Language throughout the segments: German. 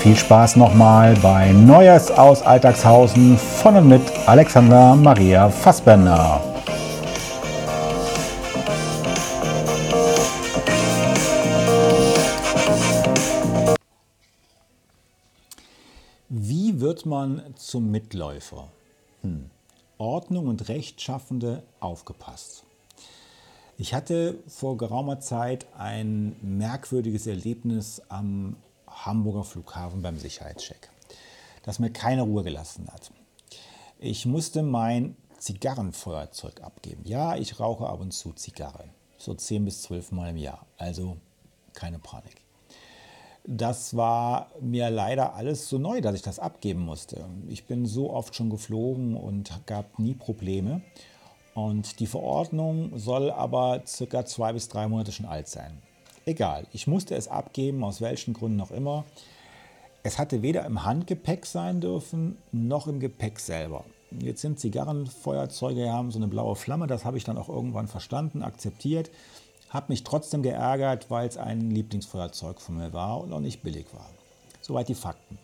viel Spaß nochmal bei Neues aus Alltagshausen von und mit Alexander Maria Fassbender. Wie wird man zum Mitläufer? Hm. Ordnung und Rechtschaffende aufgepasst. Ich hatte vor geraumer Zeit ein merkwürdiges Erlebnis am Hamburger Flughafen beim Sicherheitscheck, das mir keine Ruhe gelassen hat. Ich musste mein Zigarrenfeuerzeug abgeben. Ja, ich rauche ab und zu Zigarre, so 10 bis 12 Mal im Jahr, also keine Panik. Das war mir leider alles so neu, dass ich das abgeben musste. Ich bin so oft schon geflogen und gab nie Probleme. Und die Verordnung soll aber circa zwei bis drei Monate schon alt sein. Egal, ich musste es abgeben, aus welchen Gründen auch immer. Es hatte weder im Handgepäck sein dürfen, noch im Gepäck selber. Jetzt sind Zigarrenfeuerzeuge, haben so eine blaue Flamme, das habe ich dann auch irgendwann verstanden, akzeptiert. Habe mich trotzdem geärgert, weil es ein Lieblingsfeuerzeug von mir war und auch nicht billig war. Soweit die Fakten.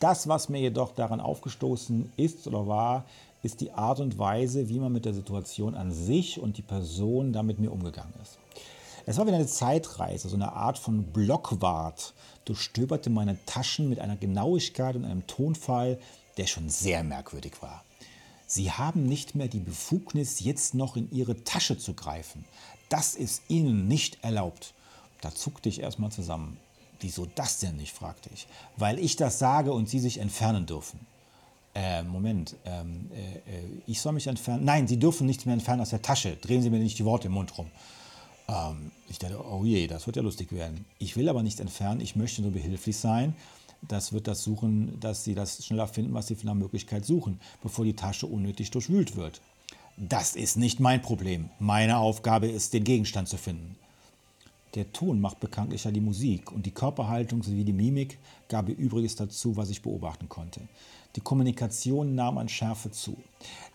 Das, was mir jedoch daran aufgestoßen ist oder war, ist die Art und Weise, wie man mit der Situation an sich und die Person da mit mir umgegangen ist. Es war wieder eine Zeitreise, so eine Art von Blockwart. Durchstöberte meine Taschen mit einer Genauigkeit und einem Tonfall, der schon sehr merkwürdig war. Sie haben nicht mehr die Befugnis, jetzt noch in Ihre Tasche zu greifen. Das ist Ihnen nicht erlaubt. Da zuckte ich erstmal zusammen. Wieso das denn nicht, fragte ich. Weil ich das sage und Sie sich entfernen dürfen. Äh, Moment, ähm, äh, äh ich soll mich entfernen? Nein, Sie dürfen nichts mehr entfernen aus der Tasche. Drehen Sie mir nicht die Worte im Mund rum. Ähm, ich dachte, oh je, das wird ja lustig werden. Ich will aber nichts entfernen, ich möchte nur behilflich sein. Das wird das suchen, dass Sie das schneller finden, was Sie für eine Möglichkeit suchen, bevor die Tasche unnötig durchwühlt wird. Das ist nicht mein Problem. Meine Aufgabe ist, den Gegenstand zu finden. Der Ton macht bekanntlich ja die Musik und die Körperhaltung sowie die Mimik gab ihr Übriges dazu, was ich beobachten konnte. Die Kommunikation nahm an Schärfe zu.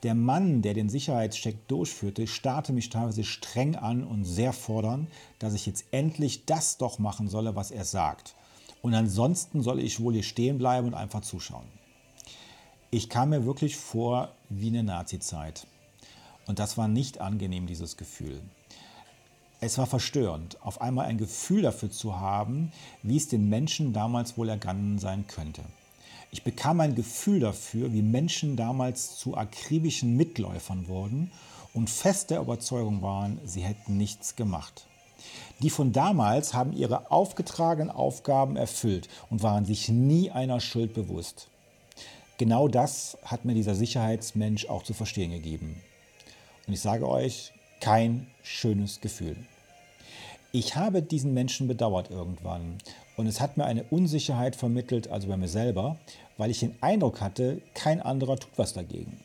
Der Mann, der den Sicherheitscheck durchführte, starrte mich teilweise streng an und sehr fordernd, dass ich jetzt endlich das doch machen solle, was er sagt. Und ansonsten solle ich wohl hier stehen bleiben und einfach zuschauen. Ich kam mir wirklich vor wie eine Nazi-Zeit. Und das war nicht angenehm, dieses Gefühl. Es war verstörend, auf einmal ein Gefühl dafür zu haben, wie es den Menschen damals wohl ergangen sein könnte. Ich bekam ein Gefühl dafür, wie Menschen damals zu akribischen Mitläufern wurden und fest der Überzeugung waren, sie hätten nichts gemacht. Die von damals haben ihre aufgetragenen Aufgaben erfüllt und waren sich nie einer Schuld bewusst. Genau das hat mir dieser Sicherheitsmensch auch zu verstehen gegeben. Und ich sage euch, kein schönes Gefühl. Ich habe diesen Menschen bedauert irgendwann und es hat mir eine Unsicherheit vermittelt, also bei mir selber, weil ich den Eindruck hatte, kein anderer tut was dagegen.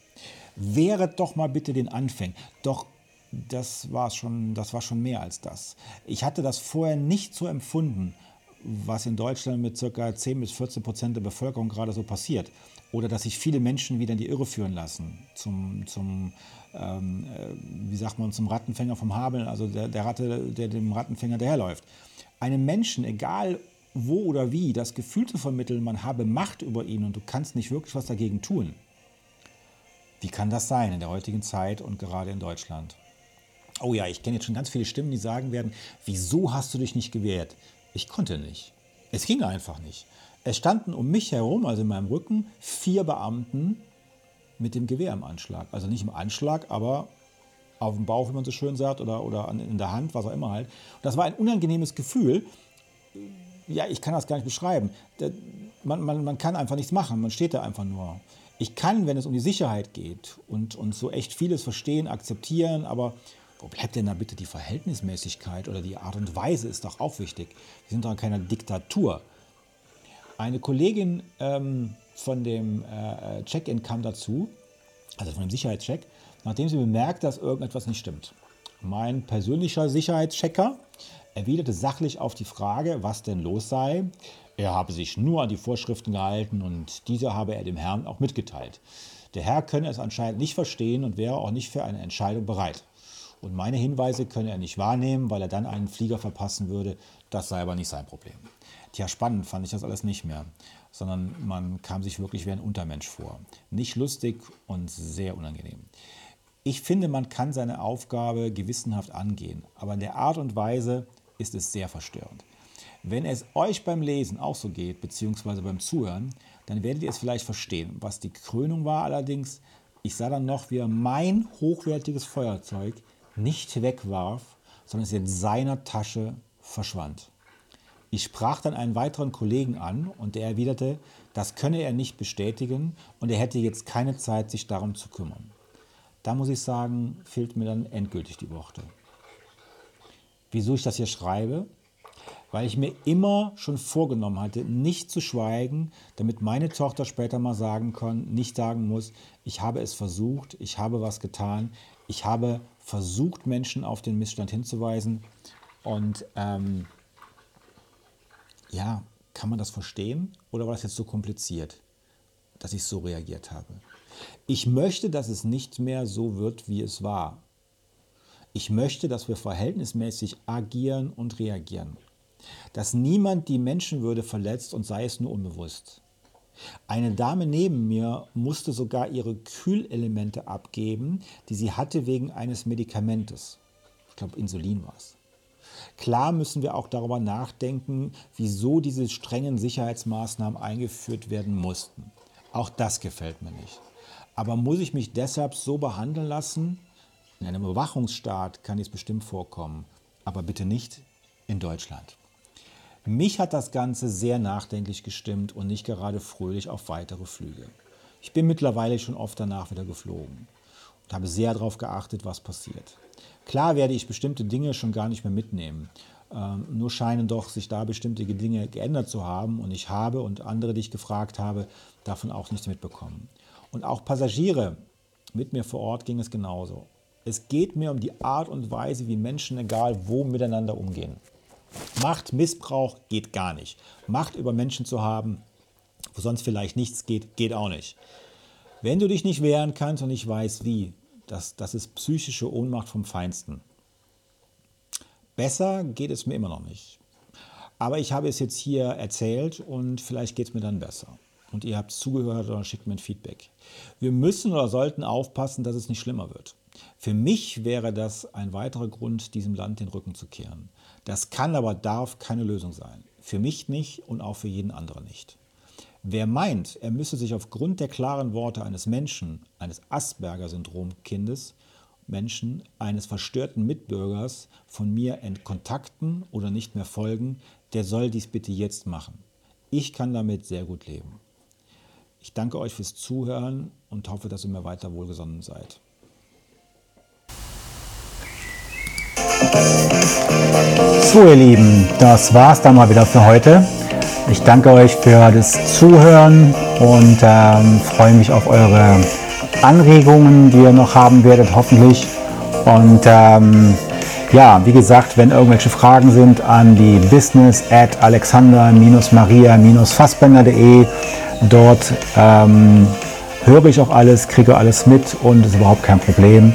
Wehret doch mal bitte den Anfängen. Doch das war schon, das war schon mehr als das. Ich hatte das vorher nicht so empfunden, was in Deutschland mit ca. 10 bis 14 Prozent der Bevölkerung gerade so passiert. Oder dass sich viele Menschen wieder in die Irre führen lassen, zum, zum ähm, äh, wie sagt man, zum Rattenfänger vom Habeln, also der, der Ratte, der dem Rattenfänger daherläuft. Einem Menschen, egal wo oder wie, das Gefühl zu vermitteln, man habe Macht über ihn und du kannst nicht wirklich was dagegen tun. Wie kann das sein in der heutigen Zeit und gerade in Deutschland? Oh ja, ich kenne jetzt schon ganz viele Stimmen, die sagen werden, wieso hast du dich nicht gewehrt? Ich konnte nicht. Es ging einfach nicht. Es standen um mich herum, also in meinem Rücken, vier Beamten mit dem Gewehr im Anschlag. Also nicht im Anschlag, aber auf dem Bauch, wie man so schön sagt, oder, oder in der Hand, was auch immer halt. Und das war ein unangenehmes Gefühl. Ja, ich kann das gar nicht beschreiben. Man, man, man kann einfach nichts machen, man steht da einfach nur. Ich kann, wenn es um die Sicherheit geht und, und so echt vieles verstehen, akzeptieren, aber wo bleibt denn da bitte die Verhältnismäßigkeit oder die Art und Weise ist doch auch wichtig. Wir sind doch in keiner Diktatur. Eine Kollegin ähm, von dem äh, Check-in kam dazu, also von dem Sicherheitscheck, nachdem sie bemerkt, dass irgendetwas nicht stimmt. Mein persönlicher Sicherheitschecker erwiderte sachlich auf die Frage, was denn los sei. Er habe sich nur an die Vorschriften gehalten und diese habe er dem Herrn auch mitgeteilt. Der Herr könne es anscheinend nicht verstehen und wäre auch nicht für eine Entscheidung bereit. Und meine Hinweise könne er nicht wahrnehmen, weil er dann einen Flieger verpassen würde. Das sei aber nicht sein Problem. Tja, spannend fand ich das alles nicht mehr, sondern man kam sich wirklich wie ein Untermensch vor. Nicht lustig und sehr unangenehm. Ich finde, man kann seine Aufgabe gewissenhaft angehen, aber in der Art und Weise ist es sehr verstörend. Wenn es euch beim Lesen auch so geht, beziehungsweise beim Zuhören, dann werdet ihr es vielleicht verstehen. Was die Krönung war allerdings, ich sah dann noch, wie er mein hochwertiges Feuerzeug nicht wegwarf, sondern es in seiner Tasche verschwand. Ich sprach dann einen weiteren Kollegen an und der erwiderte, das könne er nicht bestätigen und er hätte jetzt keine Zeit, sich darum zu kümmern. Da muss ich sagen, fehlt mir dann endgültig die Worte. Wieso ich das hier schreibe? Weil ich mir immer schon vorgenommen hatte, nicht zu schweigen, damit meine Tochter später mal sagen kann, nicht sagen muss, ich habe es versucht, ich habe was getan, ich habe versucht, Menschen auf den Missstand hinzuweisen. Und ähm, ja, kann man das verstehen oder war das jetzt so kompliziert, dass ich so reagiert habe? Ich möchte, dass es nicht mehr so wird, wie es war. Ich möchte, dass wir verhältnismäßig agieren und reagieren. Dass niemand die Menschenwürde verletzt und sei es nur unbewusst. Eine Dame neben mir musste sogar ihre Kühlelemente abgeben, die sie hatte wegen eines Medikamentes. Ich glaube, Insulin war es. Klar müssen wir auch darüber nachdenken, wieso diese strengen Sicherheitsmaßnahmen eingeführt werden mussten. Auch das gefällt mir nicht. Aber muss ich mich deshalb so behandeln lassen? In einem Überwachungsstaat kann dies bestimmt vorkommen, aber bitte nicht in Deutschland. Mich hat das Ganze sehr nachdenklich gestimmt und nicht gerade fröhlich auf weitere Flüge. Ich bin mittlerweile schon oft danach wieder geflogen und habe sehr darauf geachtet, was passiert. Klar werde ich bestimmte Dinge schon gar nicht mehr mitnehmen. Ähm, nur scheinen doch sich da bestimmte Dinge geändert zu haben und ich habe und andere, die ich gefragt habe, davon auch nichts mitbekommen. Und auch Passagiere mit mir vor Ort ging es genauso. Es geht mir um die Art und Weise, wie Menschen, egal wo, miteinander umgehen. Machtmissbrauch geht gar nicht. Macht über Menschen zu haben, wo sonst vielleicht nichts geht, geht auch nicht. Wenn du dich nicht wehren kannst und nicht weißt wie, das, das ist psychische Ohnmacht vom Feinsten. Besser geht es mir immer noch nicht. Aber ich habe es jetzt hier erzählt und vielleicht geht es mir dann besser. Und ihr habt zugehört oder schickt mir ein Feedback. Wir müssen oder sollten aufpassen, dass es nicht schlimmer wird. Für mich wäre das ein weiterer Grund, diesem Land den Rücken zu kehren. Das kann aber darf keine Lösung sein. Für mich nicht und auch für jeden anderen nicht. Wer meint, er müsse sich aufgrund der klaren Worte eines Menschen, eines Asperger-Syndrom-Kindes, Menschen, eines verstörten Mitbürgers von mir entkontakten oder nicht mehr folgen, der soll dies bitte jetzt machen. Ich kann damit sehr gut leben. Ich danke euch fürs Zuhören und hoffe, dass ihr mir weiter wohlgesonnen seid. So ihr Lieben, das war's dann mal wieder für heute. Ich danke euch für das Zuhören und ähm, freue mich auf eure Anregungen, die ihr noch haben werdet, hoffentlich. Und ähm, ja, wie gesagt, wenn irgendwelche Fragen sind an die business at alexander-maria-fassbender.de, dort ähm, höre ich auch alles, kriege alles mit und ist überhaupt kein Problem.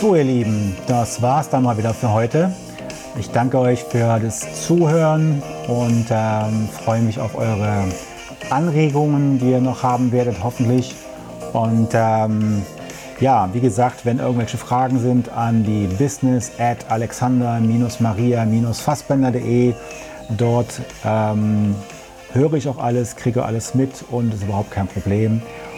So, ihr Lieben, das war's dann mal wieder für heute. Ich danke euch für das Zuhören und ähm, freue mich auf eure Anregungen, die ihr noch haben werdet, hoffentlich. Und ähm, ja, wie gesagt, wenn irgendwelche Fragen sind an die business at alexander-maria-fassbender.de. Dort ähm, höre ich auch alles, kriege alles mit und ist überhaupt kein Problem.